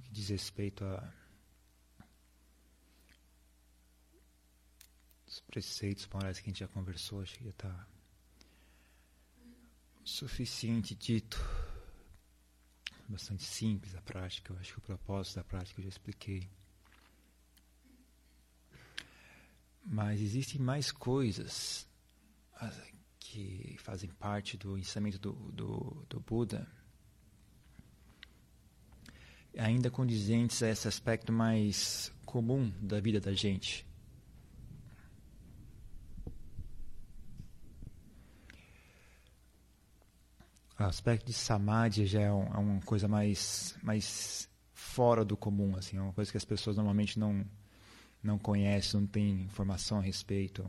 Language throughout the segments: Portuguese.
que diz respeito a os preceitos morais que a gente já conversou, acho que já está suficiente dito. Bastante simples a prática, eu acho que o propósito da prática eu já expliquei. Mas existem mais coisas que fazem parte do ensinamento do, do, do Buda, ainda condizentes a esse aspecto mais comum da vida da gente. O aspecto de samadhi já é, um, é, uma coisa mais, mais fora do comum, assim, é uma coisa que as pessoas normalmente não, não conhecem, não têm informação a respeito.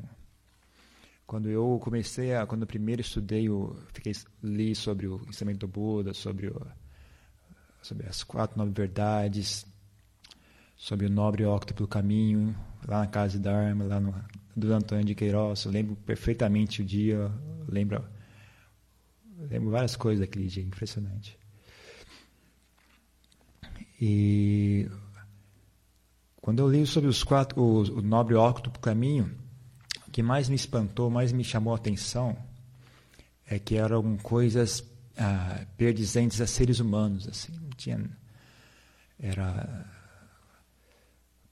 Quando eu comecei a, quando eu primeiro estudei, eu fiquei, li sobre o ensinamento do Buda, sobre, o, sobre as quatro nove verdades, sobre o nobre octuplo caminho, lá na casa de Dharma, lá no, do Antônio de Queiroz. Eu lembro perfeitamente o dia, lembro, lembro várias coisas daquele dia, impressionante. E quando eu li sobre os quatro, o, o nobre octuplo caminho, o que mais me espantou, mais me chamou a atenção, é que eram coisas perdizentes a seres humanos, assim, não tinha era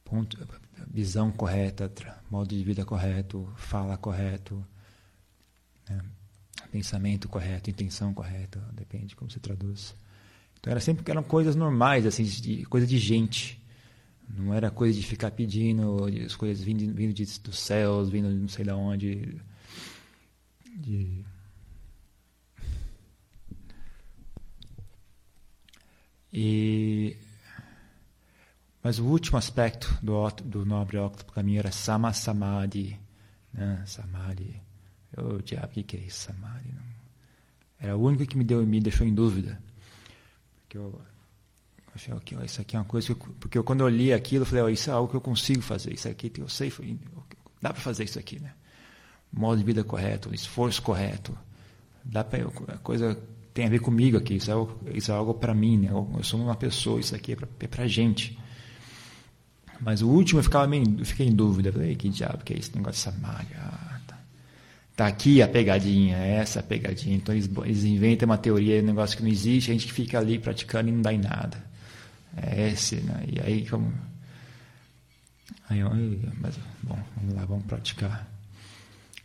ponto, visão correta, modo de vida correto, fala correto, né? pensamento correto, intenção correta, depende de como se traduz. Então era sempre eram coisas normais, assim, de, coisa de gente. Não era coisa de ficar pedindo as coisas vindo, vindo de, dos céus, vindo de não sei de onde. De... E... Mas o último aspecto do, do nobre octopus caminho era Sama Samadhi. Né? Samadhi. Eu, diabo, o que é isso, Samadhi? Não. Era o único que me, deu, me deixou em dúvida. Porque eu Achei, okay, isso aqui é uma coisa que eu, porque eu, quando eu li aquilo, eu falei, oh, isso é algo que eu consigo fazer, isso aqui eu sei, dá para fazer isso aqui, né? Modo de vida correto, esforço correto, dá para coisa tem a ver comigo aqui, isso é algo, isso é algo para mim, né? Eu, sou uma pessoa, isso aqui é para é gente. Mas o último eu ficava meio, eu fiquei em dúvida, falei, que diabo que é esse negócio de Samaria? Ah, tá. tá. aqui a pegadinha, é essa a pegadinha. Então eles, eles inventam uma teoria, um negócio que não existe, a gente fica ali praticando e não dá em nada é esse, né? E aí como aí mas bom, vamos lá, vamos praticar.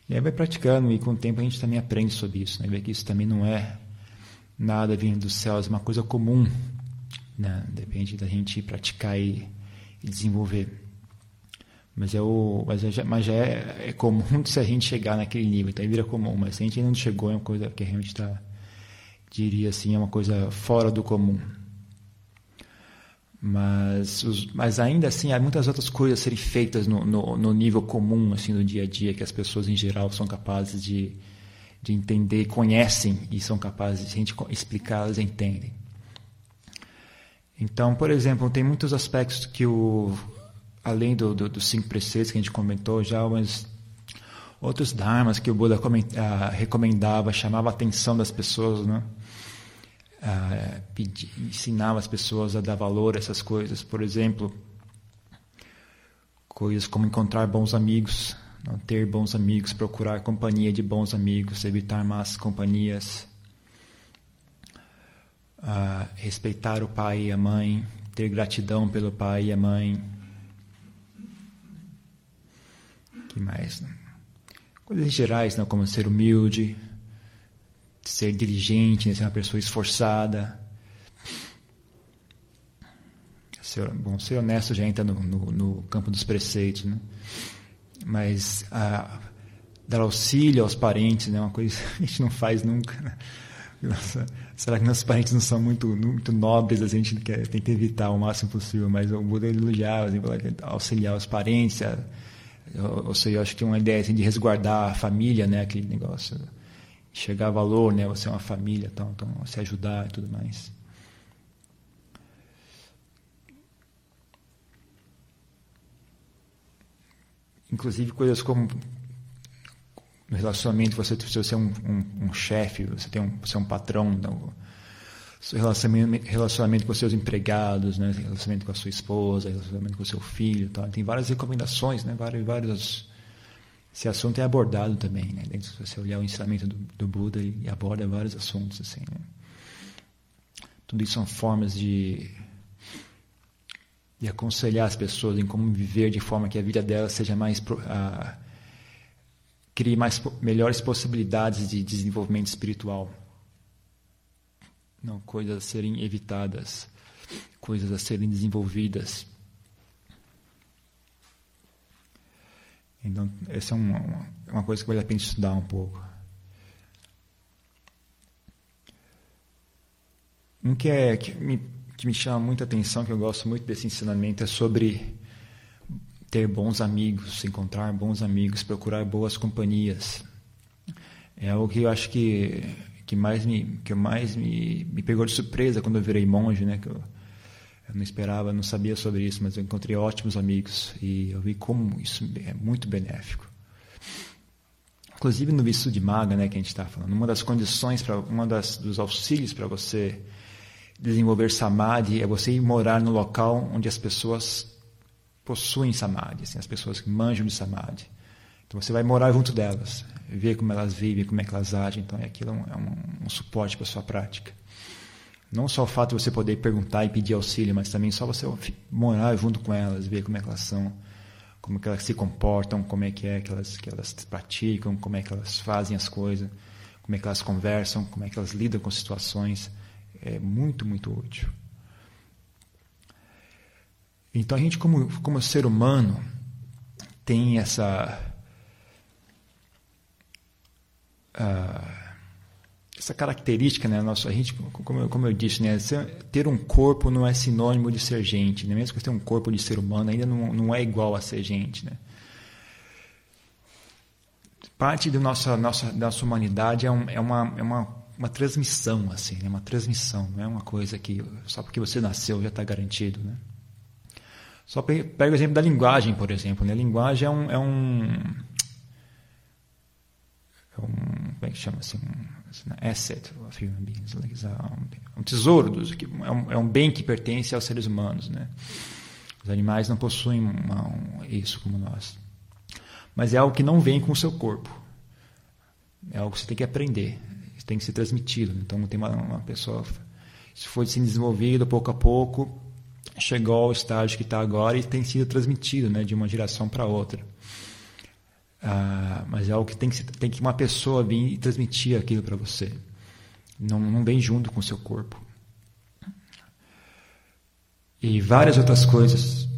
E aí vai praticando e com o tempo a gente também aprende sobre isso, né? Vê que isso também não é nada vindo dos céus, é uma coisa comum, né? Depende da gente praticar e, e desenvolver. Mas, é o, mas, já, mas já é, é, comum se a gente chegar naquele nível, então vira comum. Mas se a gente ainda não chegou, é uma coisa que a gente está, diria assim, é uma coisa fora do comum. Mas, os, mas ainda assim há muitas outras coisas a serem feitas no, no, no, nível comum assim no dia a dia que as pessoas em geral são capazes de, de entender, conhecem e são capazes de a gente explicar, elas entendem. Então, por exemplo, tem muitos aspectos que o além do, do, dos cinco preceitos que a gente comentou já, mas outros dharmas que o Buda ah, recomendava, chamava a atenção das pessoas, né? uh, pedir, ensinava as pessoas a dar valor a essas coisas. Por exemplo, coisas como encontrar bons amigos, ter bons amigos, procurar companhia de bons amigos, evitar más companhias, uh, respeitar o pai e a mãe, ter gratidão pelo pai e a mãe. que mais? Coisas gerais, não? como ser humilde, ser diligente, né? ser uma pessoa esforçada. Ser, bom, ser honesto já entra no, no, no campo dos preceitos, né? Mas a, dar auxílio aos parentes é né? uma coisa que a gente não faz nunca. Né? Nossa, será que nossos parentes não são muito, muito nobres? A gente quer, que evitar o máximo possível, mas o Buda elogiava, assim, auxiliar os parentes. ou seja, eu acho que tem uma ideia assim, de resguardar a família, né? aquele negócio chegar a valor, né? Você é uma família, então, então se ajudar e tudo mais. Inclusive coisas como no relacionamento você, você é um, um, um chefe, você tem um, você é um patrão, então, relacionamento, relacionamento com seus empregados, né? relacionamento com a sua esposa, relacionamento com seu filho, tá? tem várias recomendações, né? vários, vários esse assunto é abordado também, né? Dentro, se você olhar o ensinamento do, do Buda, ele aborda vários assuntos assim. Né? Tudo isso são formas de de aconselhar as pessoas em como viver de forma que a vida delas seja mais uh, crie mais melhores possibilidades de desenvolvimento espiritual. Não coisas a serem evitadas, coisas a serem desenvolvidas. Então, essa é uma, uma coisa que vale a pena estudar um pouco. Um que, é, que, me, que me chama muita atenção, que eu gosto muito desse ensinamento, é sobre ter bons amigos, encontrar bons amigos, procurar boas companhias. É algo que eu acho que que mais me que mais me, me pegou de surpresa quando eu virei monge, né? Que eu, eu não esperava, não sabia sobre isso, mas eu encontrei ótimos amigos e eu vi como isso é muito benéfico. Inclusive no visto de maga, né, que a gente está falando, uma das condições para uma das dos auxílios para você desenvolver samadhi é você ir morar no local onde as pessoas possuem samadhi, assim, as pessoas que manjam de samadhi. Então você vai morar junto delas, ver como elas vivem, como é que elas agem. Então aquilo é um, é um, um suporte para a sua prática. Não só o fato de você poder perguntar e pedir auxílio, mas também só você morar junto com elas, ver como é que elas são, como é que elas se comportam, como é que é que elas, que elas praticam, como é que elas fazem as coisas, como é que elas conversam, como é que elas lidam com situações. É muito, muito útil. Então a gente, como, como ser humano, tem essa. Uh, essa característica, né, nosso, a gente, como eu, como eu disse, né, ter um corpo não é sinônimo de ser gente, né? mesmo que você tenha um corpo de ser humano, ainda não, não é igual a ser gente, né? Parte da nossa, nossa, nossa humanidade é, um, é, uma, é uma, uma transmissão, assim, né? uma transmissão, não é uma coisa que só porque você nasceu já está garantido, né? Só pega o exemplo da linguagem, por exemplo. Né? A linguagem é um, é um, é um como é que chama assim, um, asset of human beings, um, um tesouro dos, é um, é um bem que pertence aos seres humanos, né? Os animais não possuem uma, um, isso como nós, mas é algo que não vem com o seu corpo. É algo que você tem que aprender, tem que ser transmitido. Então tem uma, uma pessoa, isso foi sendo desenvolvido pouco a pouco chegou ao estágio que está agora e tem sido transmitido né, de uma geração para outra. Ah, mas é algo que tem que, tem que uma pessoa vir e transmitir aquilo para você. Não, não vem junto com o seu corpo. E várias outras coisas.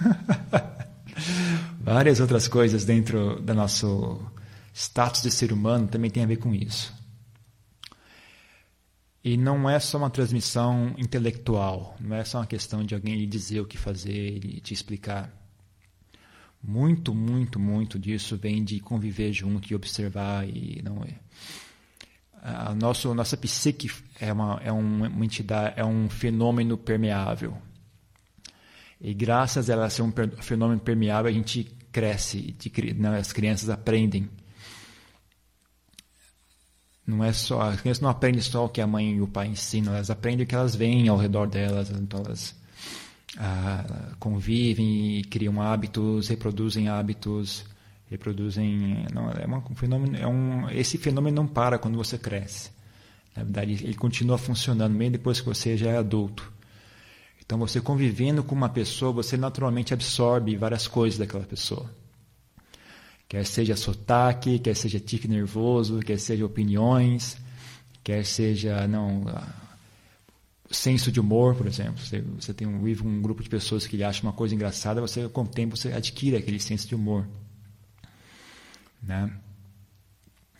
várias outras coisas dentro do nosso status de ser humano também tem a ver com isso. E não é só uma transmissão intelectual, não é só uma questão de alguém lhe dizer o que fazer e te explicar. Muito, muito, muito disso vem de conviver junto e observar e não é. A nosso, nossa psique é uma, é uma entidade, é um fenômeno permeável. E graças a ela ser um fenômeno permeável, a gente cresce, as crianças aprendem não é só as crianças não aprendem só o que a mãe e o pai ensinam, elas aprendem o que elas veem ao redor delas, então elas ah, convivem criam hábitos, reproduzem hábitos, reproduzem. Não, é um fenômeno, é um, esse fenômeno não para quando você cresce. Na verdade, ele continua funcionando mesmo depois que você já é adulto. Então, você convivendo com uma pessoa, você naturalmente absorve várias coisas daquela pessoa. Quer seja sotaque, quer seja tique nervoso, quer seja opiniões, quer seja não senso de humor, por exemplo. Você, você tem um, um grupo de pessoas que acha uma coisa engraçada, você com o tempo você adquire aquele senso de humor, né?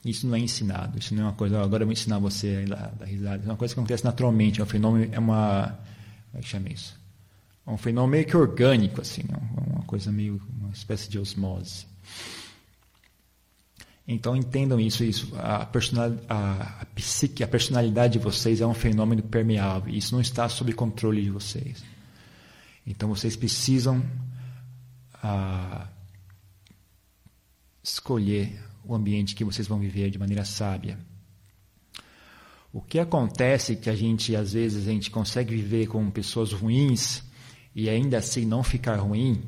Isso não é ensinado. Isso não é uma coisa. Agora eu vou ensinar você a dar risada. É uma coisa que acontece naturalmente. É um fenômeno. É uma. Como é que chama isso? É um fenômeno meio que orgânico, assim. É uma coisa meio. Uma espécie de osmose. Então entendam isso, isso. A, personal, a, a psique, a personalidade de vocês é um fenômeno permeável. Isso não está sob controle de vocês. Então vocês precisam ah, escolher o ambiente que vocês vão viver de maneira sábia. O que acontece que a gente, às vezes, a gente consegue viver com pessoas ruins e ainda assim não ficar ruim,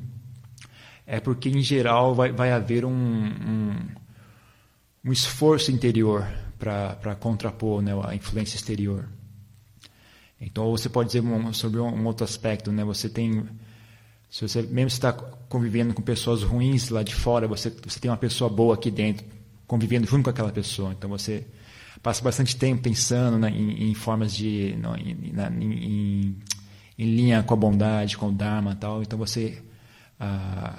é porque, em geral, vai, vai haver um, um, um esforço interior para contrapor né, a influência exterior. Então, você pode dizer um, sobre um, outro aspecto, né? Você tem, se você mesmo está convivendo com pessoas ruins lá de fora, você, você tem uma pessoa boa aqui dentro, convivendo junto com aquela pessoa. Então, você passa bastante tempo pensando né, em, em, formas de, não, em, em, em, linha com a bondade, com o dharma, tal. Então, você ah,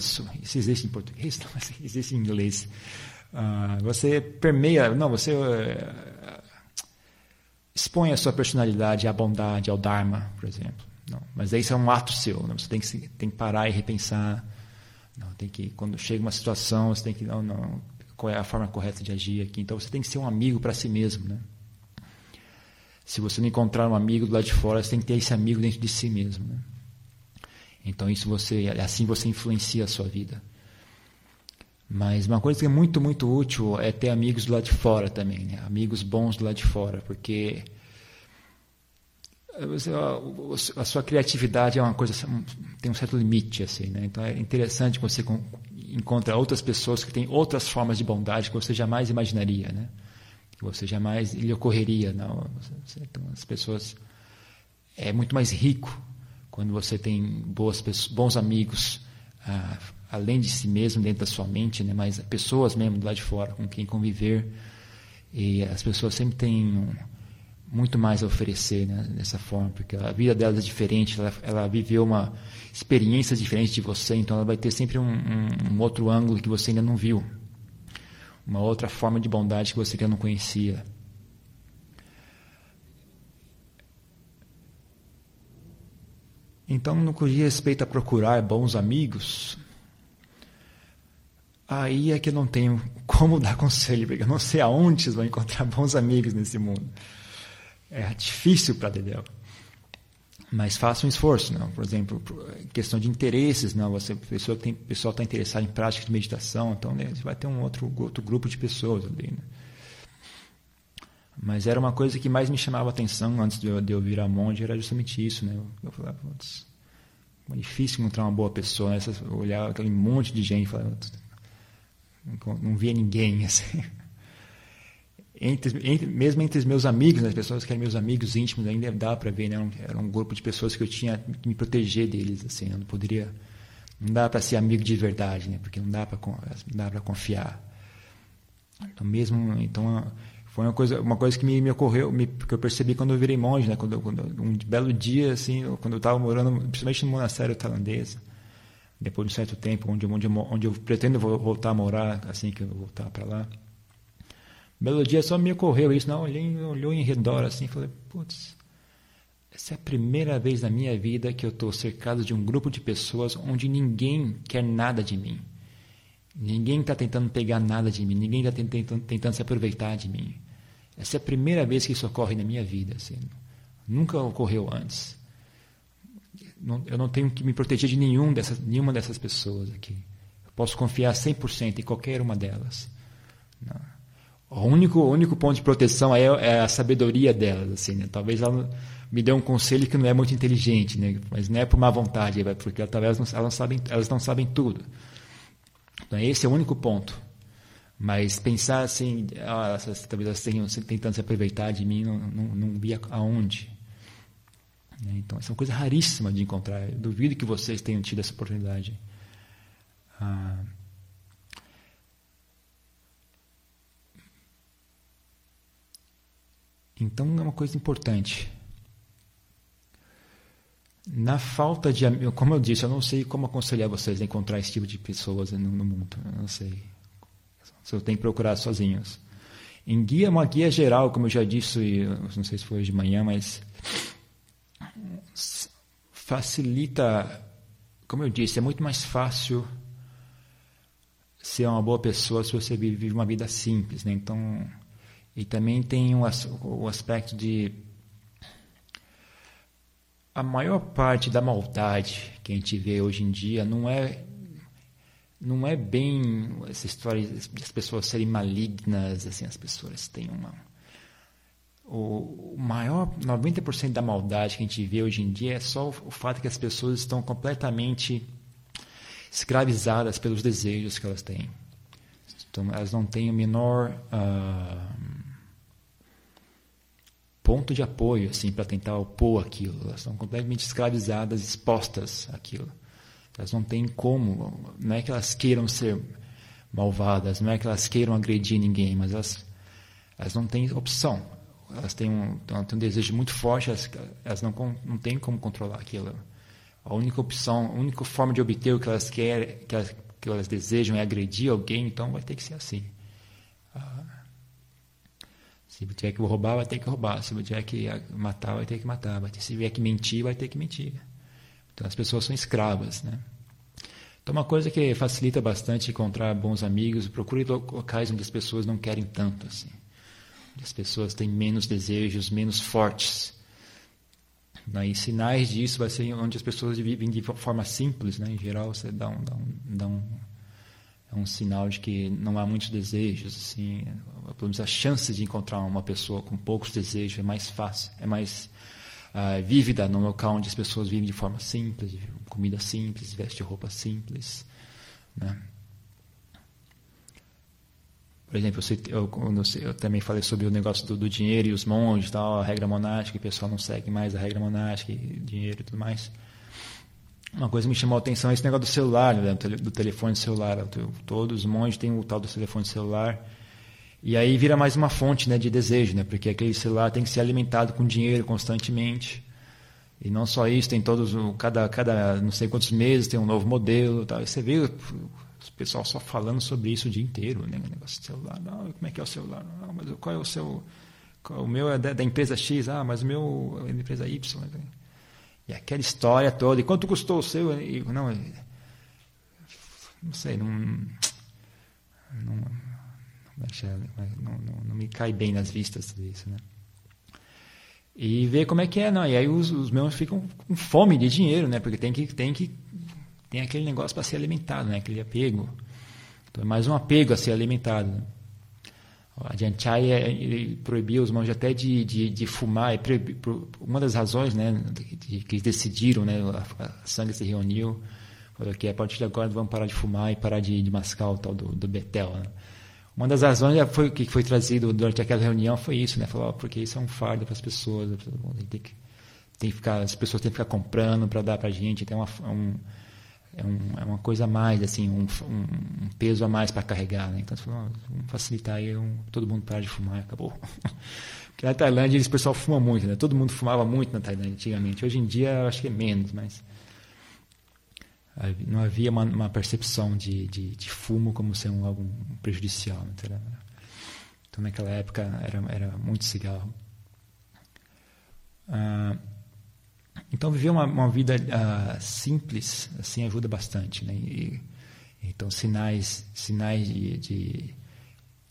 sua, isso existe em português, não, mas existe em inglês. Ah, você permeia, não, você uh, expõe a sua personalidade à bondade, ao Dharma, por exemplo. Não, mas isso é um ato seu. Não, você tem que, tem que parar e repensar. Não, tem que, quando chega uma situação, você tem que. Não, não, qual é a forma correta de agir aqui? Então você tem que ser um amigo para si mesmo. Né? Se você não encontrar um amigo do lado de fora, você tem que ter esse amigo dentro de si mesmo. Né? Então isso você, assim você influencia a sua vida. Mas uma coisa que é muito, muito útil é ter amigos do lado de fora também, né? amigos bons do lado de fora, porque a sua criatividade é uma coisa tem um certo limite assim, né? Então é interessante que você encontra outras pessoas que têm outras formas de bondade que você jamais imaginaria, né? Que você jamais lhe ocorreria, não? Então as pessoas é muito mais rico quando você tem boas bons amigos. Ah, além de si mesmo, dentro da sua mente, né? mas pessoas mesmo do lado de fora com quem conviver. E as pessoas sempre têm muito mais a oferecer né? dessa forma, porque a vida delas é diferente, ela, ela viveu uma experiência diferente de você, então ela vai ter sempre um, um, um outro ângulo que você ainda não viu, uma outra forma de bondade que você ainda não conhecia. Então, no que diz respeito a procurar bons amigos, Aí é que eu não tenho como dar conselho, porque eu não sei aonde vocês vão encontrar bons amigos nesse mundo. É difícil para Dedel. Mas faça um esforço, não? Por exemplo, questão de interesses, não? Você, pessoa tem, pessoal está interessado em prática de meditação, então né, você vai ter um outro, outro grupo de pessoas ali. Né? Mas era uma coisa que mais me chamava atenção antes de eu, eu virar monge, era justamente isso, né? Eu falava, putz, é difícil encontrar uma boa pessoa, né? olhar aquele monte de gente e falar, não via ninguém assim. Entre, entre, mesmo entre os meus amigos, né, as pessoas que eram meus amigos íntimos, ainda dá para ver, né? Era um grupo de pessoas que eu tinha que me proteger deles, assim. Eu não poderia, não dá para ser amigo de verdade, né? Porque não dá para confiar. Então mesmo, então foi uma coisa, uma coisa que me, me ocorreu, me, que eu percebi quando eu virei monge, né? Quando, quando um belo dia, assim, quando eu estava morando, principalmente no monastério tailandês, depois de um certo tempo, onde, onde, onde eu pretendo voltar a morar assim que eu voltar para lá. Belo dia só me ocorreu isso, não, olhei, olhou em redor assim, falei, putz, essa é a primeira vez na minha vida que eu estou cercado de um grupo de pessoas onde ninguém quer nada de mim. Ninguém está tentando pegar nada de mim, ninguém está tentando, tentando se aproveitar de mim. Essa é a primeira vez que isso ocorre na minha vida. Assim. Nunca ocorreu antes não, eu não tenho que me proteger de nenhum dessas, nenhuma dessas pessoas aqui. Eu posso confiar 100% em qualquer uma delas. Não. O único, o único ponto de proteção é, é a sabedoria delas. Assim, né? Talvez ela me dê um conselho que não é muito inteligente, né? mas não é por má vontade, é porque talvez elas não, elas, sabem, elas não sabem tudo. Então, esse é o único ponto. Mas pensar assim, ah, talvez elas tenham tentando se aproveitar de mim, não, não, não vi aonde. Né? Então, essa é uma coisa raríssima de encontrar. Eu duvido que vocês tenham tido essa oportunidade. Ah, então, é uma coisa importante. Na falta de como eu disse, eu não sei como aconselhar vocês a encontrar esse tipo de pessoas no, mundo. Eu não sei. Se eu tenho que procurar sozinhos. Em guia, uma guia geral, como eu já disse, não sei se foi hoje de manhã, mas facilita, como eu disse, é muito mais fácil ser uma boa pessoa se você vive uma vida simples, né? Então, e também tem o aspecto de a maior parte da maldade que a gente vê hoje em dia não é não é bem essa história de as pessoas serem malignas, assim, as pessoas têm uma o maior 90% da maldade que a gente vê hoje em dia é só o fato que as pessoas estão completamente escravizadas pelos desejos que elas têm. Então, elas não têm o menor uh, ponto de apoio assim para tentar opor aquilo. Elas estão completamente escravizadas, expostas àquilo. Elas não têm como. Não é que elas queiram ser malvadas, não é que elas queiram agredir ninguém, mas elas, elas não têm opção elas têm um, têm um desejo muito forte, elas, elas não, não têm como controlar aquilo. A única opção, a única forma de obter o que elas querem, que elas, que elas desejam é agredir alguém, então vai ter que ser assim. Ah, se tiver que roubar, vai ter que roubar. Se tiver que matar, vai ter que matar. Se tiver que mentir, vai ter que mentir. Então as pessoas são escravas, né? Então uma coisa que facilita bastante encontrar bons amigos, procure locais onde as pessoas não querem tanto assim. As pessoas têm menos desejos, menos fortes. E sinais disso vai ser onde as pessoas vivem de forma simples, né? Em geral, você dá um, dá um, dá um, é um sinal de que não há muitos desejos, assim. Pelo menos a chance de encontrar uma pessoa com poucos desejos é mais fácil, é mais uh, vívida no local onde as pessoas vivem de forma simples, comida simples, veste roupa simples, né? Por exemplo, eu, eu, eu, também falei sobre o negócio do, do, dinheiro e os monges, tal, a regra monástica, o pessoal não segue mais a regra monástica, dinheiro e tudo mais. Uma coisa que me chamou a atenção é esse negócio do celular, né, do telefone celular. Todos os monges têm o tal do telefone celular. E aí vira mais uma fonte né, de desejo, né, porque aquele celular tem que ser alimentado com dinheiro constantemente. E não só isso, tem todos, cada, cada não sei quantos meses tem um novo modelo. Tal. E você vê o pessoal só falando sobre isso o dia inteiro, né? O negócio de celular. Não, como é que é o celular? Não, mas qual é o seu. Qual, o meu é da, da, empresa X, ah, mas o meu é da empresa Y. E aquela história toda. E quanto custou o seu? E, não, não sei, não. Não, não, não, não me cai bem nas vistas tudo isso, né? E ver como é que é, não. E aí os, os meus ficam com fome de dinheiro, né? Porque tem que, tem que tem aquele negócio para ser alimentado, né? aquele apego. Então é mais um apego a ser alimentado. Né? A ele proibiu os monges até de, de, de fumar. uma das razões né, que eles decidiram, né, a, a sangue se reuniu, falou que a partir de agora vamos parar de fumar e parar de, de mascar o tal do, do Betel. Né? Uma das razões foi, que foi trazido durante aquela reunião foi isso, né? Falou, porque isso é um fardo para as pessoas, tem que, tem que ficar, as pessoas têm que ficar comprando para dar para a gente, tem uma, um, é, um, é uma coisa a mais, assim, um, um, peso a mais para carregar. Né? Então, vamos facilitar aí, um, todo mundo para de fumar e acabou. Porque na Tailândia o pessoal fuma muito, né? Todo mundo fumava muito na Tailândia antigamente. Hoje em dia eu acho que é menos, mas não havia uma, uma percepção de, de, de, fumo como sendo algo prejudicial. Né? Então naquela época era, era muito cigarro. Ah, então, viver uma, uma vida uh, simples assim ajuda bastante. Né? E, então, sinais, sinais de, de,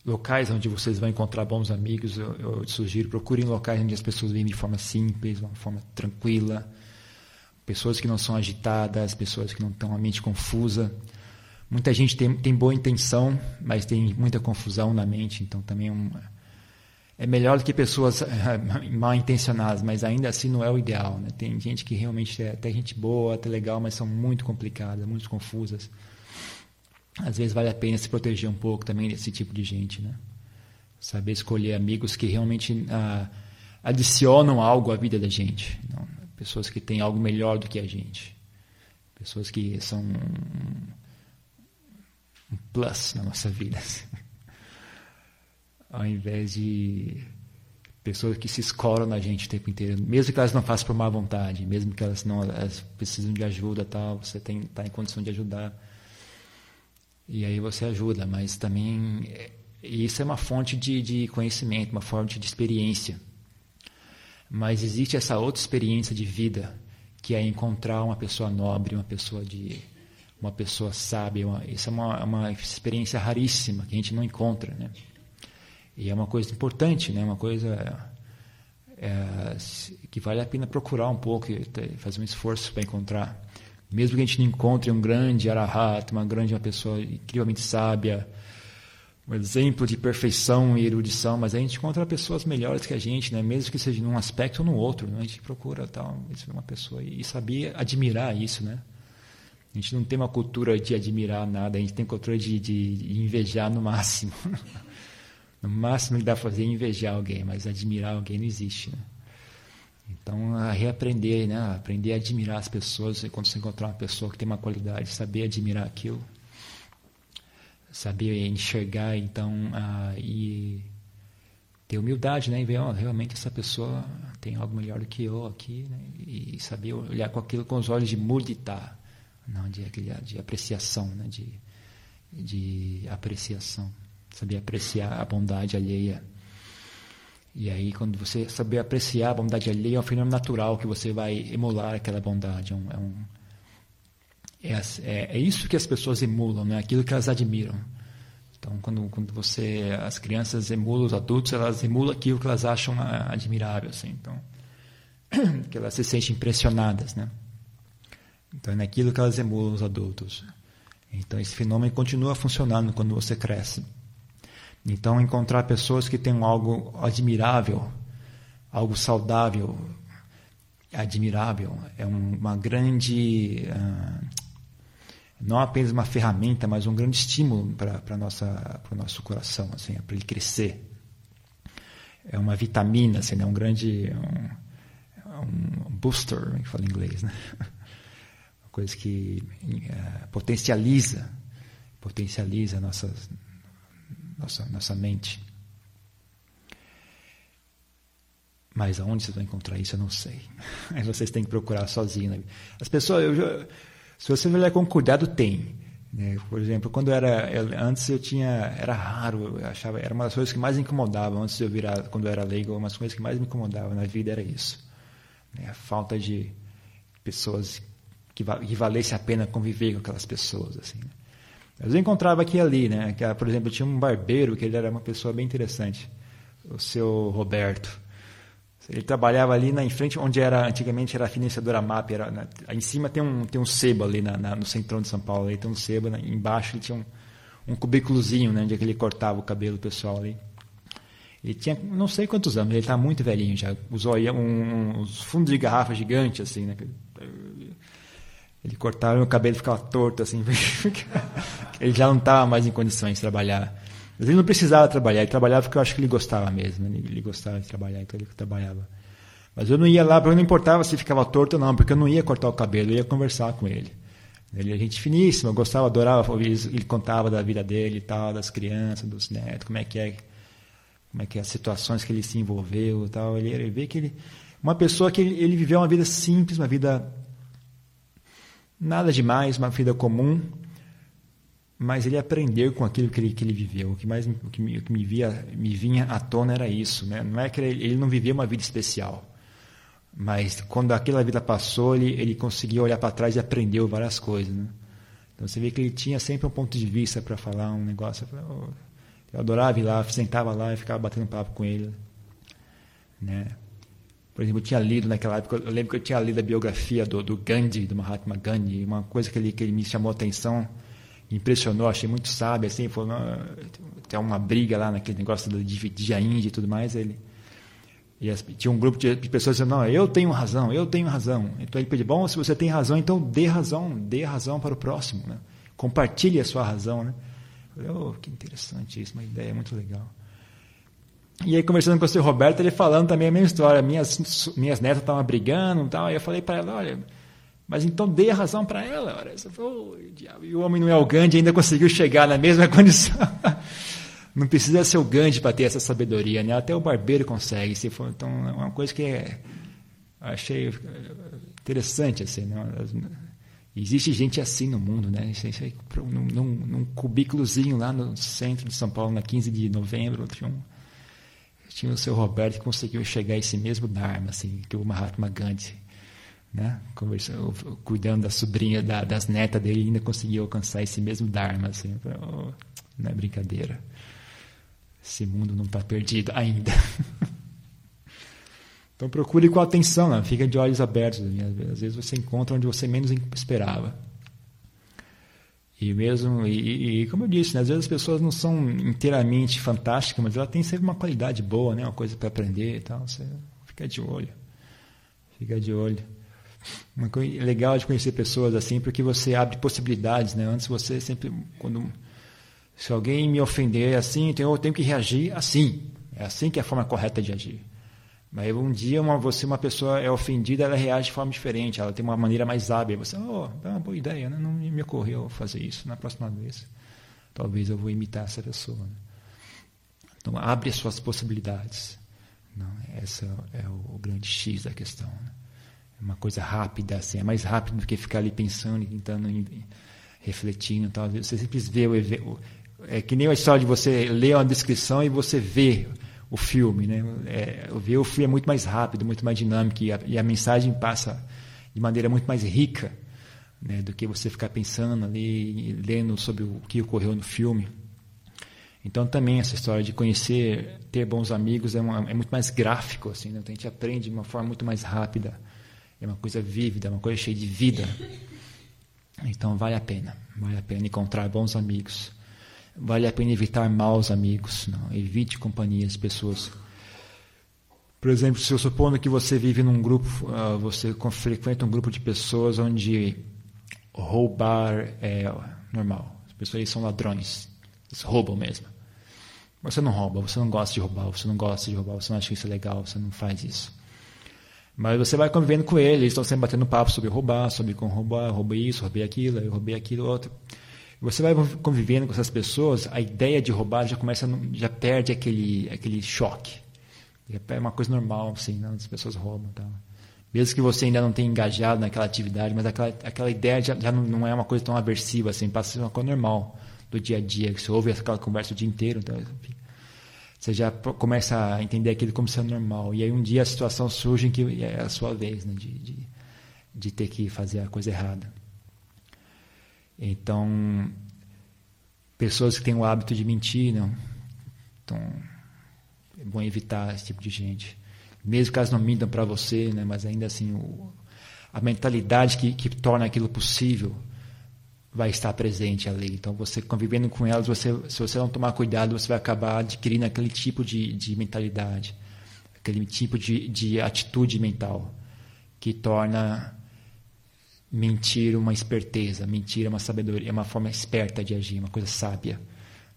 locais onde vocês vão encontrar bons amigos, eu, eu sugiro procurem locais onde as pessoas vivem de forma simples, de uma forma tranquila, pessoas que não são agitadas, pessoas que não estão a mente confusa. Muita gente tem, tem boa intenção, mas tem muita confusão na mente, então também é uma, é melhor do que pessoas mal intencionadas, mas ainda assim não é o ideal. Né? Tem gente que realmente é até gente boa, até legal, mas são muito complicadas, muito confusas. Às vezes vale a pena se proteger um pouco também desse tipo de gente, né? Saber escolher amigos que realmente ah, adicionam algo à vida da gente. Não, pessoas que têm algo melhor do que a gente. Pessoas que são um, plus na nossa vida. Ao invés de pessoas que se escoram na gente o tempo inteiro, mesmo que elas não façam por má vontade, mesmo que elas não elas precisam de ajuda, tal, você tem tá em condição de ajudar. E aí você ajuda, mas também isso é uma fonte de, de conhecimento, uma fonte de experiência. Mas existe essa outra experiência de vida, que é encontrar uma pessoa nobre, uma pessoa de uma pessoa sábia. Uma, isso é uma, uma experiência raríssima que a gente não encontra, né? E é uma coisa importante, né? uma coisa é, que vale a pena procurar um pouco, fazer um esforço para encontrar Mesmo que a gente não encontre um grande arahat, uma grande uma pessoa incrivelmente sábia, um exemplo de perfeição e erudição, mas a gente encontra pessoas melhores que a gente, né? mesmo que seja num aspecto ou no outro. Né? A gente procura tal, uma pessoa e saber admirar isso. Né? A gente não tem uma cultura de admirar nada, a gente tem cultura de, de invejar no máximo. no máximo que dá fazer é invejar alguém, mas admirar alguém não existe. Né? Então, a reaprender, né? aprender a admirar as pessoas, quando você encontrar uma pessoa que tem uma qualidade, saber admirar aquilo saber enxergar então uh, e ter humildade né e ver oh, realmente essa pessoa tem algo melhor do que eu aqui né? e saber olhar com aquilo com os olhos de mudita não de, de apreciação né de, de apreciação saber apreciar a bondade alheia e aí quando você saber apreciar a bondade alheia é um fenômeno natural que você vai emular aquela bondade é um, é um é, é, é, isso que as pessoas emulam, né? aquilo que elas admiram. Então, quando, quando você, as crianças emulam os adultos, elas emulam aquilo que elas acham admirável, assim. Então, que elas se sentem impressionadas, né? Então, é naquilo que elas emulam os adultos. Então, esse fenômeno continua funcionando quando você cresce. Então, encontrar pessoas que têm algo admirável, algo saudável, admirável, é uma grande uh, não apenas uma ferramenta, mas um grande estímulo para o nosso coração, assim, para ele crescer. É uma vitamina, assim, é um grande um, um booster, que fala em inglês, né? Uma coisa que é, potencializa, potencializa nossa nossa nossa mente. Mas aonde você vai encontrar isso, eu não sei. Aí vocês têm que procurar sozinho. Né? As pessoas, se você olhar com cuidado, tem. Né? Por exemplo, quando era antes eu tinha era raro, eu achava era uma das coisas que mais me incomodavam antes de eu virar quando eu era leigo, uma das coisas que mais me incomodavam na vida era isso, né? a falta de pessoas que, que valesse a pena conviver com aquelas pessoas assim. Né? Eu encontrava aqui e ali, né? Que, por exemplo, tinha um barbeiro que ele era uma pessoa bem interessante, o seu Roberto. Ele trabalhava ali na em frente onde era antigamente era a financiadora MAP, era em cima tem um tem um sebo ali na, na, no centrão de São Paulo, aí tem um sebo, na, embaixo ele tinha um, um cubículozinho, né, onde é ele cortava o cabelo pessoal ali. Ele tinha não sei quantos anos, ele está muito velhinho já, usou aí um, uns fundos de garrafa gigante assim, né? Ele cortava o cabelo ficava torto assim, ele já não estava mais em condições de trabalhar. Mas ele não precisava trabalhar, ele trabalhava porque eu acho que ele gostava mesmo. Ele, ele gostava de trabalhar, então ele trabalhava. Mas eu não ia lá, porque não importava se ficava torto ou não, porque eu não ia cortar o cabelo, eu ia conversar com ele. Ele é gente finíssima, eu gostava, adorava ele contava da vida dele e tal, das crianças, dos netos, como é que é, como é que é as situações que ele se envolveu e tal. Ele, ele vê que ele, uma pessoa que ele, ele viveu uma vida simples, uma vida nada demais, uma vida comum, mas ele aprendeu com aquilo que ele, que ele viveu. O que mais o que me, o que me, via, me vinha à tona era isso. Né? Não é que ele, ele não vivia uma vida especial, mas quando aquela vida passou, ele, ele conseguiu olhar para trás e aprendeu várias coisas. Né? Então você vê que ele tinha sempre um ponto de vista para falar um negócio. Eu adorava ir lá, sentava lá e ficava batendo papo com ele. Né? Por exemplo, eu tinha lido naquela época, eu lembro que eu tinha lido a biografia do, do Gandhi, do Mahatma Gandhi, uma coisa que ele, que ele me chamou a atenção impressionou, achei muito sábio, assim, falou, tem uma briga lá naquele negócio de dividir e tudo mais, ele e as, tinha um grupo de, pessoas dizendo, não, eu tenho razão, eu tenho razão. Então ele pediu, bom, se você tem razão, então dê razão, dê razão para o próximo, né? Compartilhe a sua razão, né? Eu falei, oh, que interessante isso, uma ideia muito legal. E aí, conversando com o seu Roberto, ele falando também a mesma história. Minhas, minhas netas estavam brigando e tal. E eu falei para ela: olha, mas então dê a razão para ela. Ora. Falou, oh, e o homem não é o Gandhi, ainda conseguiu chegar na mesma condição. não precisa ser o Gandhi para ter essa sabedoria, né? Até o barbeiro consegue. Se for, então, é uma coisa que é, achei interessante. Assim, né? Existe gente assim no mundo, né? Num, num, num cubículozinho lá no centro de São Paulo, na 15 de novembro, tinha, um, tinha o seu Roberto que conseguiu chegar a esse mesmo Dharma, assim, que o Mahatma Gandhi né? Conversando, cuidando da sobrinha, da, das netas dele, ainda conseguiu alcançar esse mesmo Dharma. Assim, oh, não é brincadeira. Esse mundo não está perdido ainda. Então procure com atenção, né? fica de olhos abertos. Às vezes você encontra onde você menos esperava. E mesmo, e, e, como eu disse, né, às vezes as pessoas não são inteiramente fantásticas, mas ela tem sempre uma qualidade boa, né, uma coisa para aprender e tal. Você fica de olho. Fica de olho. Uma coisa legal de conhecer pessoas assim, porque você abre possibilidades, né? Antes você sempre, quando se alguém me ofender assim, então eu tenho que reagir assim. É assim que é a forma correta de agir. Mas um dia uma, você, uma pessoa é ofendida, ela reage de forma diferente, ela tem uma maneira mais hábil. Você, oh, é uma boa ideia, né? não me ocorreu fazer isso na próxima vez. Talvez eu vou imitar essa pessoa. Né? Então, abre as suas possibilidades. Não, esse é o, o grande X da questão. Né? Uma coisa rápida, assim, é mais rápido do que ficar ali pensando e tentando, refletindo. Tal. Você simples vê o, é que nem a história de você ler uma descrição e você vê o filme, né? É, ver o filme é muito mais rápido, muito mais dinâmico e a, e a mensagem passa de maneira muito mais rica né, do que você ficar pensando ali, lendo sobre o que ocorreu no filme. Então também essa história de conhecer, ter bons amigos é, uma, é muito mais gráfico, assim, né? Então, a gente aprende de uma forma muito mais rápida, é uma coisa vívida, uma coisa cheia de vida. Então vale a pena, vale a pena encontrar bons amigos. Vale a pena evitar maus amigos. Não. Evite companhias, pessoas. Por exemplo, se eu supondo que você vive num grupo, uh, você frequenta um grupo de pessoas onde roubar é normal. As pessoas são ladrões. Eles roubam mesmo. Você não rouba, você não gosta de roubar, você não gosta de roubar, você não acha isso legal, você não faz isso. Mas você vai convivendo com eles, eles estão sempre batendo papo sobre roubar, sobre como roubar, roubei isso, roubei aquilo, eu roubei aquilo outro. Você vai convivendo com essas pessoas, a ideia de roubar já começa, já perde aquele, aquele choque. É uma coisa normal, assim, não? as pessoas roubam, tal. Mesmo que você ainda não tenha engajado naquela atividade, mas aquela, aquela ideia já, já não, é uma coisa tão aversiva, assim, passa a ser uma coisa normal do dia a dia, que você ouve aquela conversa o dia inteiro, então, enfim, você já começa a entender aquilo como sendo normal. E aí um dia a situação surge em que é a sua vez né, de, de, de ter que fazer a coisa errada. Então, pessoas que têm o hábito de mentir, não. Então, é bom evitar esse tipo de gente. Mesmo que elas não mintam para você, né, mas ainda assim, o, a mentalidade que, que torna aquilo possível vai estar presente ali. Então, você convivendo com elas, você, se você não tomar cuidado, você vai acabar adquirindo aquele tipo de, de mentalidade, aquele tipo de, de atitude mental que torna mentir uma esperteza, mentir é uma sabedoria, é uma forma esperta de agir, uma coisa sábia.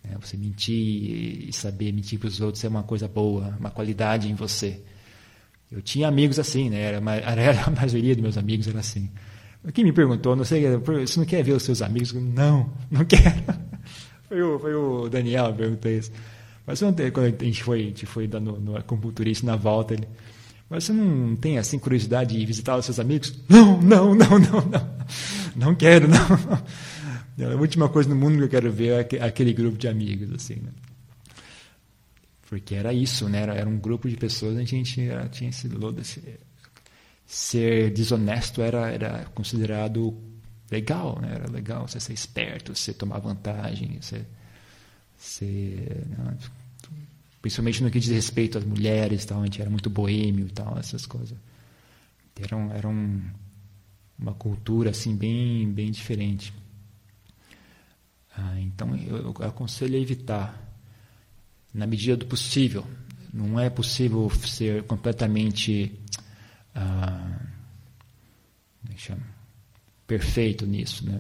Né? Você mentir e saber mentir para os outros é uma coisa boa, uma qualidade em você. Eu tinha amigos assim, né? Era, era a maioria dos meus amigos era assim. Quem me perguntou, não sei, você não quer ver os seus amigos? Não, não quero. Foi o, foi o Daniel que perguntou isso. Mas ontem, quando a gente foi, a gente foi dando no acupunturista na volta, ele, mas você não tem assim curiosidade de visitar os seus amigos? Não, não, não, não, não. Não quero, não. A última coisa no mundo que eu quero ver é aquele grupo de amigos, assim, né? Porque era isso, né? Era, um grupo de pessoas, a gente era, tinha esse lodo. Ser desonesto era, era considerado legal, né? Era legal você ser esperto, você tomar vantagem, você, ser, né? principalmente no que diz respeito às mulheres, tal, a gente era muito boêmio e tal, essas coisas. Era, um, era um, uma cultura assim bem, bem diferente. Ah, então eu, eu aconselho a evitar, na medida do possível. Não é possível ser completamente ah, é perfeito nisso, né?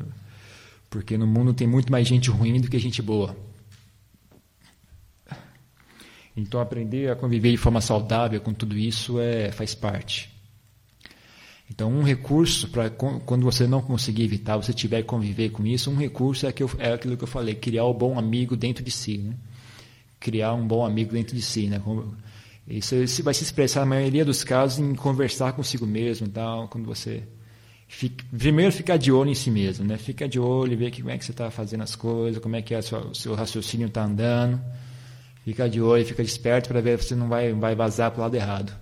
Porque no mundo tem muito mais gente ruim do que gente boa. Então, aprender a conviver de forma saudável com tudo isso é, faz parte. Então, um recurso para quando você não conseguir evitar, você tiver que conviver com isso, um recurso é, que eu, é aquilo que eu falei, criar o um bom amigo dentro de si. Né? Criar um bom amigo dentro de si. Né? Isso vai se expressar, na maioria dos casos, em conversar consigo mesmo. Tal, quando você fica, primeiro ficar de olho em si mesmo. Né? Fica de olho, ver como é que você está fazendo as coisas, como é que é o seu raciocínio está andando Fica de olho, fica desperto para ver se você não vai, vai vazar para o lado errado.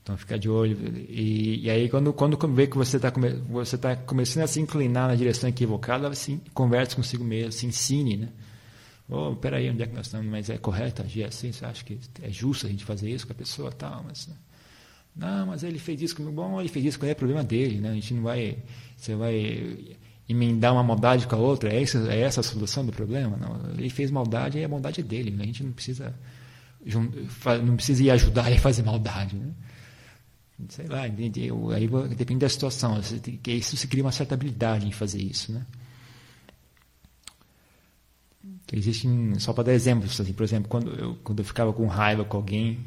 Então fica de olho. E, e aí quando, quando vê que você está você tá começando a se inclinar na direção equivocada, assim, converse consigo mesmo, se ensine, né? Oh, peraí, onde é que nós estamos? Mas é correto agir assim? Você acha que é justo a gente fazer isso com a pessoa tal? Mas, né? Não, mas ele fez isso comigo. Bom, ele fez isso com ele, é problema dele, né? A gente não vai. Você vai emendar uma maldade com a outra. É essa, é essa a solução do problema? Não. Ele fez maldade e a maldade é dele. Né? A gente não precisa, não precisa ir ajudar ele a fazer maldade. Né? Sei lá, aí depende da situação. Isso se cria uma certa habilidade em fazer isso. Né? Existem, só para dar exemplos, assim, por exemplo, quando eu, quando eu ficava com raiva com alguém,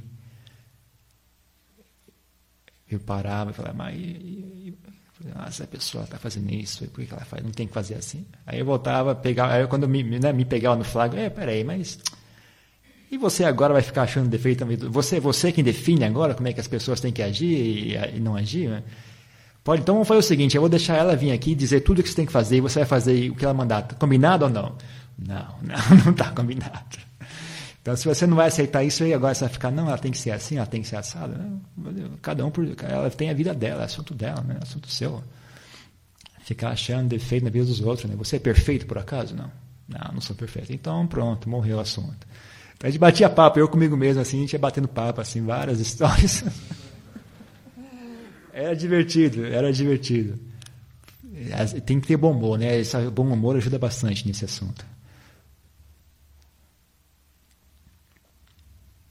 eu parava e falava, mas ah, essa pessoa está fazendo isso, por que ela faz? Não tem que fazer assim. Aí eu voltava, pegava, aí quando me, né, me pegava no flagra, é, peraí, mas e você agora vai ficar achando defeito também? Você, você quem define agora como é que as pessoas têm que agir e, e não agir? Né? Pode, então vamos fazer o seguinte, eu vou deixar ela vir aqui dizer tudo o que você tem que fazer e você vai fazer o que ela mandar. Combinado ou não? Não, não, não está combinado. Então, se você não vai aceitar isso aí, agora você vai ficar, não, ela tem que ser assim, ela tem que ser assada. Cada um, por, ela tem a vida dela, é assunto dela, né? é assunto seu. Ficar achando defeito na vida dos outros. Né? Você é perfeito por acaso? Não. Não, não sou perfeito. Então, pronto, morreu o assunto. Então, a gente batia papo, eu comigo mesmo, assim, a gente ia batendo papo, assim, várias histórias. era divertido, era divertido. Tem que ter bom humor, né? Esse bom humor ajuda bastante nesse assunto.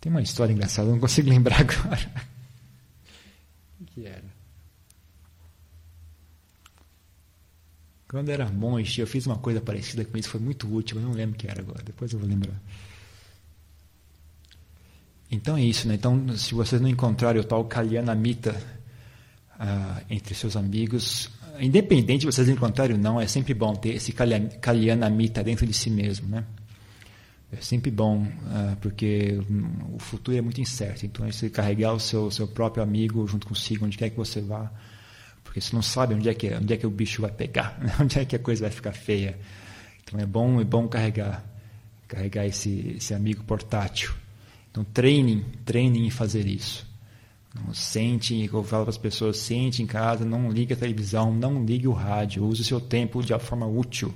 Tem uma história engraçada, não consigo lembrar agora. O que era? Quando era monge, eu fiz uma coisa parecida com isso, foi muito útil, eu não lembro o que era agora, depois eu vou lembrar. Então é isso, né? Então, se vocês não encontrarem o tal Kalyanamita ah, entre seus amigos, independente de vocês encontrarem ou não, é sempre bom ter esse Kalyanamita dentro de si mesmo, né? É sempre bom, uh, porque o futuro é muito incerto. Então, é você carregar o seu, seu próprio amigo junto consigo, onde quer que você vá, porque você não sabe onde é que, onde é que o bicho vai pegar, né? onde é que a coisa vai ficar feia. Então, é bom, é bom carregar, carregar esse, esse amigo portátil. Então, treinem, treinem em fazer isso. Não, sente, eu falo para as pessoas, sente em casa, não ligue a televisão, não ligue o rádio, use o seu tempo de forma útil.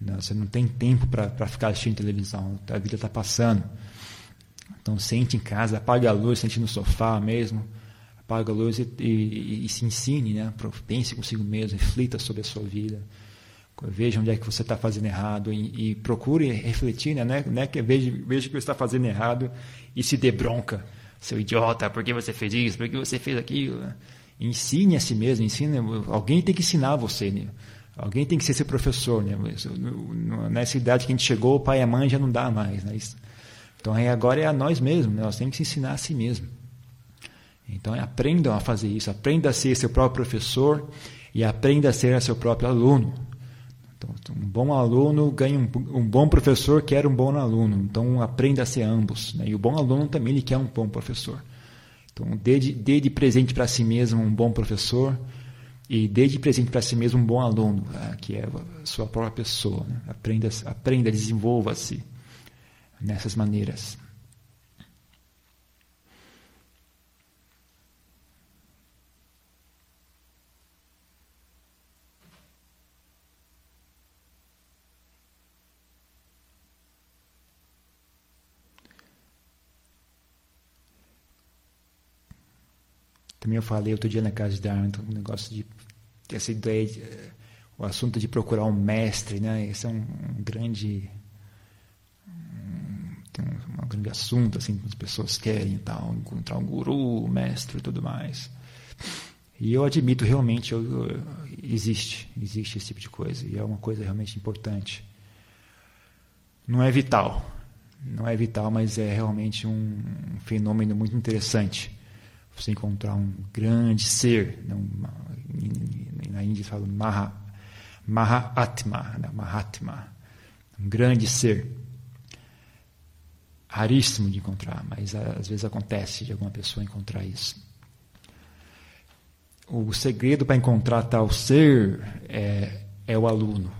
Né? Você não tem tempo para ficar assistindo televisão, a vida está passando. Então sente em casa, apague a luz, sente no sofá mesmo, apague a luz e, e, e se ensine, né? pense consigo mesmo, reflita sobre a sua vida, veja onde é que você está fazendo errado e, e, procure refletir, né? Não é que veja, veja que você está fazendo errado e se dê bronca, seu idiota, por que você fez isso, por que você fez aquilo? Ensine a si mesmo, ensine, alguém tem que ensinar você, né? Alguém tem que ser seu professor, né? Nessa idade que a gente chegou, o pai e a mãe já não dá mais, né? Então agora é a nós mesmos, né? nós temos que ensinar a si mesmo. Então aprendam a fazer isso, aprenda a ser seu próprio professor e aprenda a ser seu próprio aluno. Então, um bom aluno ganha um, um, bom professor quer um bom aluno. Então aprenda a ser ambos. Né? E o bom aluno também ele quer um bom professor. Então dê de, dê de presente para si mesmo um bom professor e dê de presente para si mesmo um bom aluno, né, que é a sua própria pessoa. Né? Aprenda, aprenda desenvolva-se nessas maneiras. Também eu falei outro dia na casa de Darwin, um negócio de essa ideia, de, eh, o assunto de procurar um mestre, né? Esse é um, um grande tem um, um, grande assunto assim que as pessoas querem, tal, encontrar um guru, um mestre e tudo mais. E eu admito realmente eu, eu, existe, existe esse tipo de coisa e é uma coisa realmente importante. Não é vital, não é vital, mas é realmente um fenômeno muito interessante você encontrar um grande ser, na Índia fala Maha, Mahatma, né, Mahatma, um grande ser. Raríssimo de encontrar, mas às vezes acontece de alguma pessoa encontrar isso. O segredo para encontrar tal ser é, é o aluno.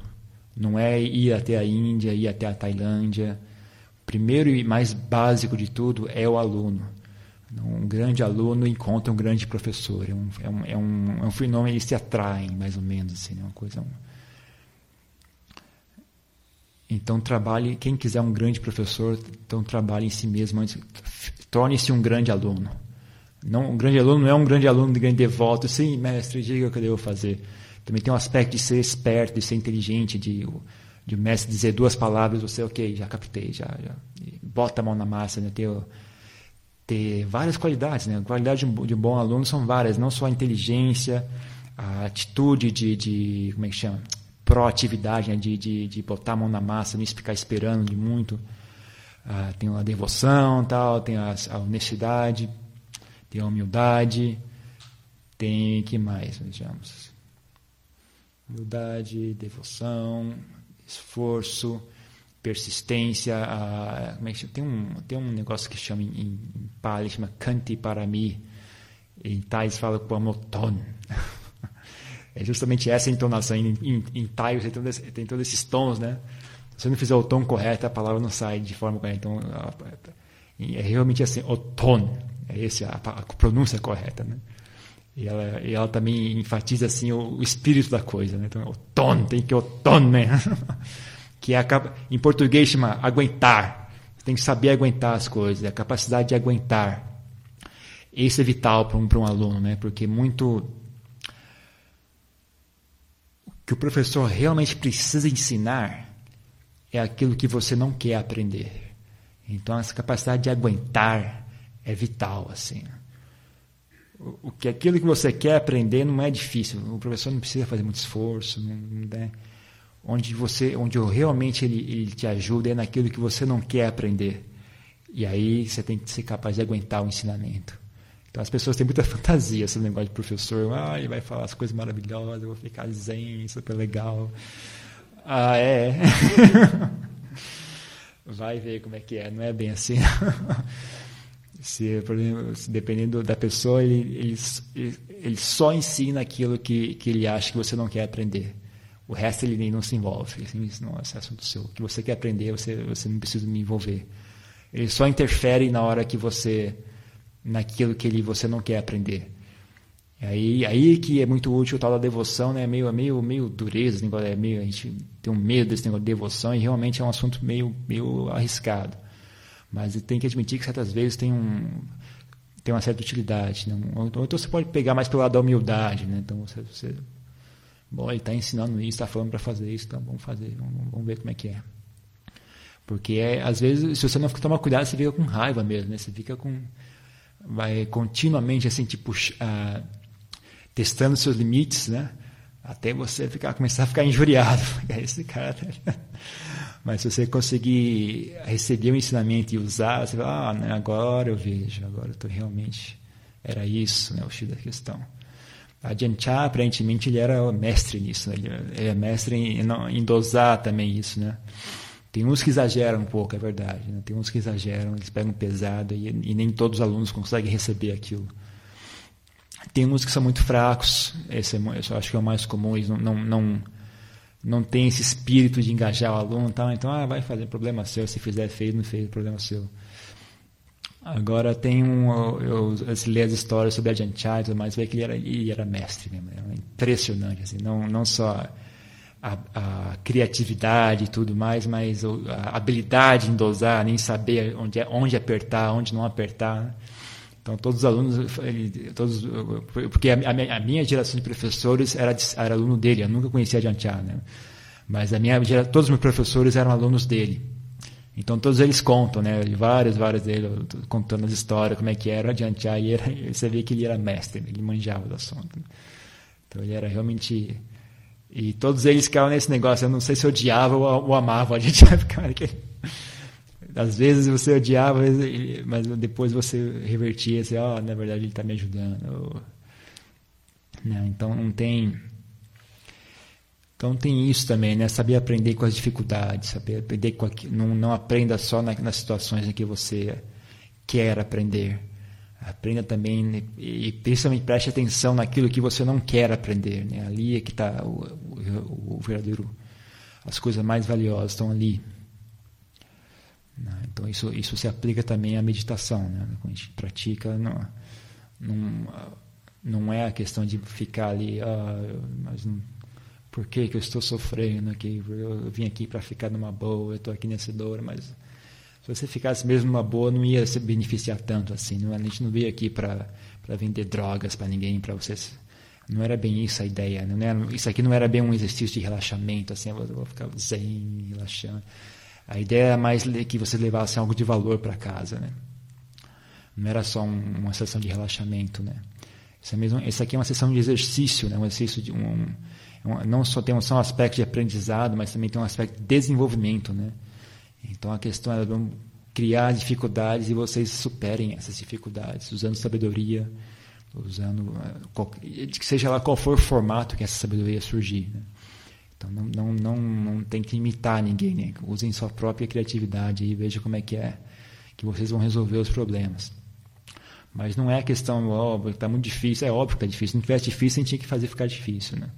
Não é ir até a Índia, ir até a Tailândia. Primeiro e mais básico de tudo é o aluno um grande aluno encontra um grande professor. É um, é um, é um, é um fenômeno, eles se atraem, mais ou menos. Assim, né? uma coisa, um... Então, trabalhe, quem quiser um grande professor, então trabalhe em si mesmo, torne-se um grande aluno. Não, um grande aluno não é um grande aluno de grande devoto. Sim, mestre, diga o que eu devo fazer. Também tem um aspecto de ser esperto, de ser inteligente, de, de o mestre dizer duas palavras, você, ok, já captei, já, já bota a mão na massa, né? Ter, ter várias qualidades, né? Qualidade de um, bom aluno são várias, não só a inteligência, a atitude de, de como é que chama? Proatividade, né? de, de, de botar a mão na massa, não ficar esperando de muito. Ah, tem a devoção, tal, tem a, a honestidade, tem a humildade, tem que mais, vejamos. Humildade, devoção, esforço, persistência. A, como é que chama? Tem, um, tem um negócio que chama em, em Pali, chama Kanti Parami. Em Thais fala Pamoton. É justamente essa entonação. Em, em, em Thai você tem, tem todos esses tons, né? Se não fizer o tom correto, a palavra não sai de forma correta. Então, é realmente assim, o tom. É esse a, a pronúncia correta, né? E ela, e ela também enfatiza assim o, o espírito da coisa, né? Então, o tom, tem que o tom, né? que é a, em português chama aguentar. Você tem que saber aguentar as coisas, a capacidade de aguentar. Isso é vital para um, um aluno, né? Porque muito o que o professor realmente precisa ensinar é aquilo que você não quer aprender. Então essa capacidade de aguentar é vital assim. O, que aquilo que você quer aprender não é difícil. O professor não precisa fazer muito esforço, não, né? Onde você, onde realmente ele, ele te ajuda é naquilo que você não quer aprender. E aí você tem que ser capaz de aguentar o ensinamento. Então as pessoas têm muita fantasia esse negócio de professor. Ah, ele vai falar as coisas maravilhosas, eu vou ficar zen, super legal. Ah, é. vai ver como é que é, não é bem assim. Se, por exemplo, se dependendo da pessoa, ele, ele, ele só ensina aquilo que, que ele acha que você não quer aprender. O resto ele não se envolve. Ele diz, não, é assunto seu. O que você quer aprender, você, você não precisa me envolver. Ele só interfere na hora que você, naquilo que ele, você não quer aprender. Aí, aí que é muito útil o tal da devoção, né? Meio, meio, meio dureza, negócio, é meio, a gente tem um medo desse negócio de devoção e realmente é um assunto meio, meio arriscado. Mas tem que admitir que certas vezes tem um tem uma certa utilidade. Né? Ou, então você pode pegar mais pelo lado da humildade. Né? Então você, você bom, ele está ensinando isso, está falando para fazer isso, então vamos fazer, vamos, vamos, ver como é que é. Porque é, às vezes, se você não tomar cuidado, você fica com raiva mesmo, né? Você fica com vai continuamente assim tipo uh, testando seus limites, né? Até você ficar começar a ficar injuriado. Esse cara tá mas se você conseguir receber o ensinamento e usar, você vai, ah, né, agora eu vejo, agora eu tô realmente. Era isso, né, o X da questão. A aparentemente, ele era mestre nisso, né? ele é mestre em, dosar também isso, né? Tem uns que exageram um pouco, é verdade. Né? Tem uns que exageram, eles pegam pesado e, e, nem todos os alunos conseguem receber aquilo. Tem uns que são muito fracos, esse é, eu acho que é o mais comum, eles não, não, não não tem esse espírito de engajar o aluno, tal, então ah, vai fazer problema seu, se fizer feio, não fez, problema seu. Agora tem um, eu, eu, eu li as histórias sobre a Janchai e tudo mais, vê que ele era, ele era mestre mesmo, era impressionante, assim, não, não só a, a, criatividade e tudo mais, mas a habilidade em dosar, nem saber onde, onde apertar, onde não apertar. Né? Então, todos os alunos, todos, porque a, a, minha geração de professores era, era aluno dele, eu nunca conhecia Jantia, né? Mas a minha, todos os meus professores eram alunos dele. Então, todos eles contam, né? Vários, vários deles contando as histórias, como é que era Jantia, e era, você vê que ele era mestre, ele manjava do assunto. Então, ele era realmente... E todos eles ficavam nesse negócio, eu não sei se odiava ou, amava a Jantia, porque às vezes você odiava, mas depois você revertia, assim, ó, oh, na verdade ele está me ajudando. Né? Então não tem. Então tem isso também, né? Saber aprender com as dificuldades, saber aprender com aqui, não, não aprenda só na, nas situações em que você quer aprender. Aprenda também né? e principalmente preste atenção naquilo que você não quer aprender. Né? Ali é que está o, o, o verdadeiro. As coisas mais valiosas estão ali. Né? Então isso, isso se aplica também à meditação. Né? Quando a gente pratica, não, não, não é a questão de ficar ali, ah, mas não, por que, que eu estou sofrendo aqui? Eu vim aqui para ficar numa boa, eu estou aqui nessa dor, mas se você ficasse mesmo numa boa, não ia se beneficiar tanto assim. Não, a gente não veio aqui para vender drogas para ninguém, para vocês. Não era bem isso a ideia. Não era, isso aqui não era bem um exercício de relaxamento, assim, eu vou ficar zen, relaxando. A ideia era mais que você levasse algo de valor para casa, né? Não era só um, uma sessão de relaxamento, né? Essa, mesmo, aqui é uma sessão de exercício, né? Um exercício de um, um não só tem só um aspecto de aprendizado, mas também tem um aspecto de desenvolvimento, né? Então a questão é criar dificuldades e vocês superem essas dificuldades usando sabedoria, usando eh, que seja lá qual for o formato que essa sabedoria surgir. Né? Então não, não, não, não tem que imitar ninguém, né? usem sua própria criatividade e vejam como é que é que vocês vão resolver os problemas. Mas não é a questão, óbvio, está muito difícil, é óbvio que está difícil. Se não tivesse difícil, a gente tinha que fazer ficar difícil. Né?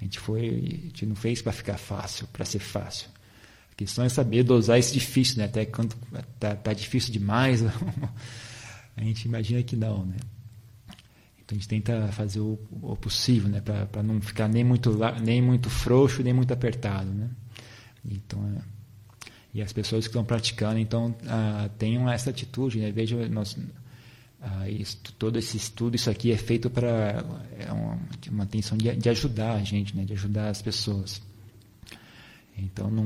A gente foi, a gente não fez para ficar fácil, para ser fácil. A questão é saber dosar esse difícil, né? Até quando está tá difícil demais, a gente imagina que não, né? Então a gente tenta fazer o, o possível, né, para não ficar nem muito nem muito frouxo nem muito apertado, né? Então é, e as pessoas que estão praticando, então ah, tenham essa atitude, né? Veja nós ah, isso, todo esse estudo, isso aqui é feito para é uma, uma intenção de, de ajudar a gente, né? De ajudar as pessoas. Então não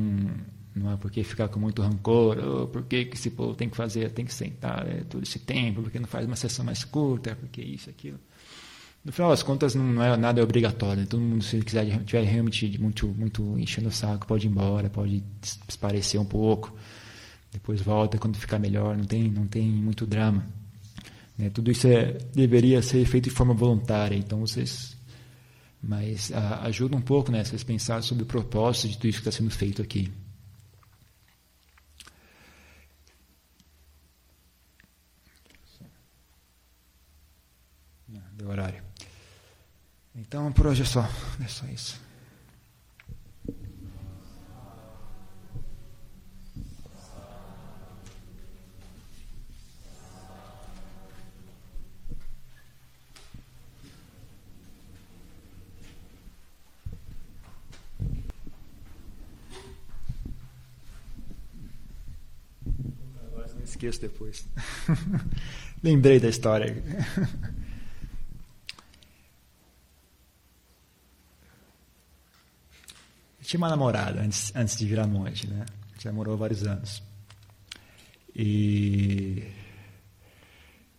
não é porque ficar com muito rancor, oh, por que esse povo tem que fazer, tem que sentar é, todo esse tempo, porque não faz uma sessão mais curta, porque isso, aquilo. No final das contas, não é nada é obrigatório. Né? Todo mundo, se quiser, tiver realmente muito, muito enchendo o saco, pode ir embora, pode desaparecer um pouco. Depois volta quando ficar melhor, não tem, não tem muito drama. Né? Tudo isso é, deveria ser feito de forma voluntária. Então, vocês mas a, ajuda um pouco, né? Vocês pensar sobre o propósito de tudo isso que está sendo feito aqui. Deu horário. Então por hoje é só. É só isso. Esqueço depois. Lembrei da história. tinha uma namorada antes, antes de virar monge, né? Já namorou vários anos. E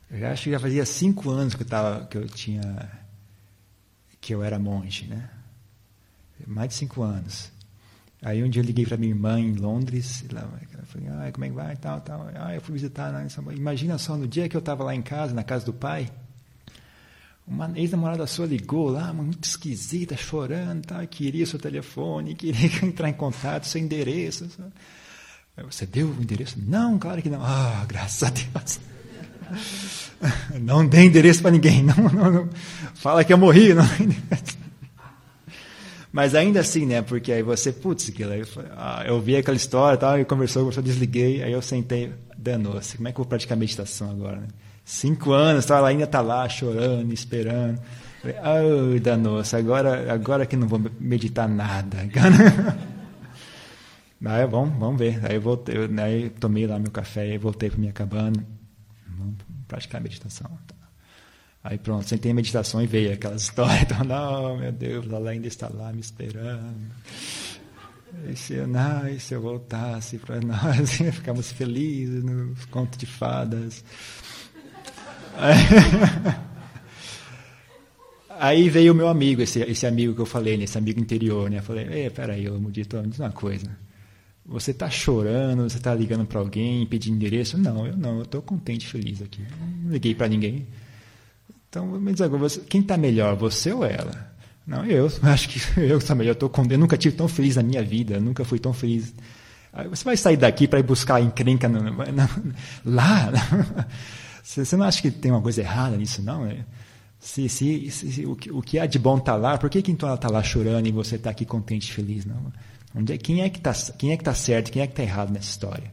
eu acho que já fazia cinco anos que eu tava, que eu tinha, que eu era monge, né? Mais de cinco anos. Aí um dia eu liguei para minha irmã em Londres, ela falou, ah, como é que vai, tal, tal. Ah, eu fui visitar, imagina só, no dia que eu estava lá em casa, na casa do pai, uma ex-namorada sua ligou lá, muito esquisita, chorando, tá? queria seu telefone, queria entrar em contato, seu endereço. Você deu o endereço? Não, claro que não. Ah, graças a Deus. Não dê endereço para ninguém. Não, não, não, Fala que eu morri. Não. Mas ainda assim, né? Porque aí você, putz, eu, ah, eu vi aquela história tal, e conversou, conversou, desliguei, aí eu sentei, danou-se. Como é que eu vou praticar meditação agora? Né? Cinco anos, tá, ela ainda está lá chorando, esperando. Ai, oh, danou-se, agora, agora que não vou meditar nada. Aí, bom, vamos ver. Aí eu voltei, eu, aí tomei lá meu café e voltei para minha cabana. Vamos praticar meditação. Aí pronto, sentei a meditação e veio aquelas histórias. Então, não, meu Deus, ela ainda está lá me esperando. E se, não, e se eu voltasse para nós, ficamos felizes nos contos de fadas. Aí veio o meu amigo, esse, esse amigo que eu falei, esse amigo interior, né? Eu falei, peraí, eu me diz uma coisa. Você está chorando, você está ligando para alguém, pedindo endereço? Não, eu não, eu estou contente, feliz aqui. Não liguei para ninguém. Então, me diz agora, você, quem está melhor, você ou ela? Não, eu. Acho que eu estou melhor. Eu, tô, eu nunca tive tão feliz na minha vida, nunca fui tão feliz. Você vai sair daqui para ir buscar encrenca no, no, lá? Você não acha que tem uma coisa errada nisso, não? É, se, se, se o, que, o, que há de bom está lá, por que, que então ela está lá chorando e você está aqui contente feliz? Não? Onde é, quem é que está é tá certo, quem é que está errado nessa história?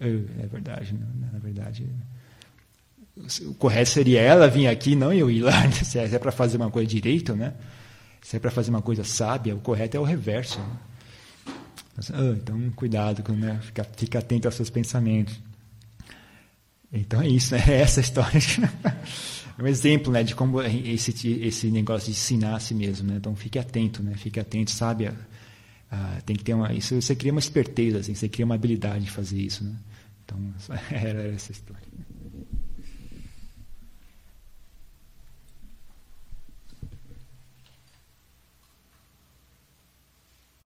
É verdade, não, na verdade. O correto seria ela vir aqui, não eu ir lá. Se é para fazer uma coisa direito, né? Se é para fazer uma coisa sábia, o correto é o reverso. Né? Então, cuidado, né? fica, fica atento aos seus pensamentos. Então é isso, é essa a história. é um exemplo, né, de como esse esse negócio de ensinar a si mesmo, né? Então fique atento, né? Fique atento, sabe? Ah, tem que ter uma isso você cria uma esperteza, assim, você cria uma habilidade de fazer isso, né? Então era essa história.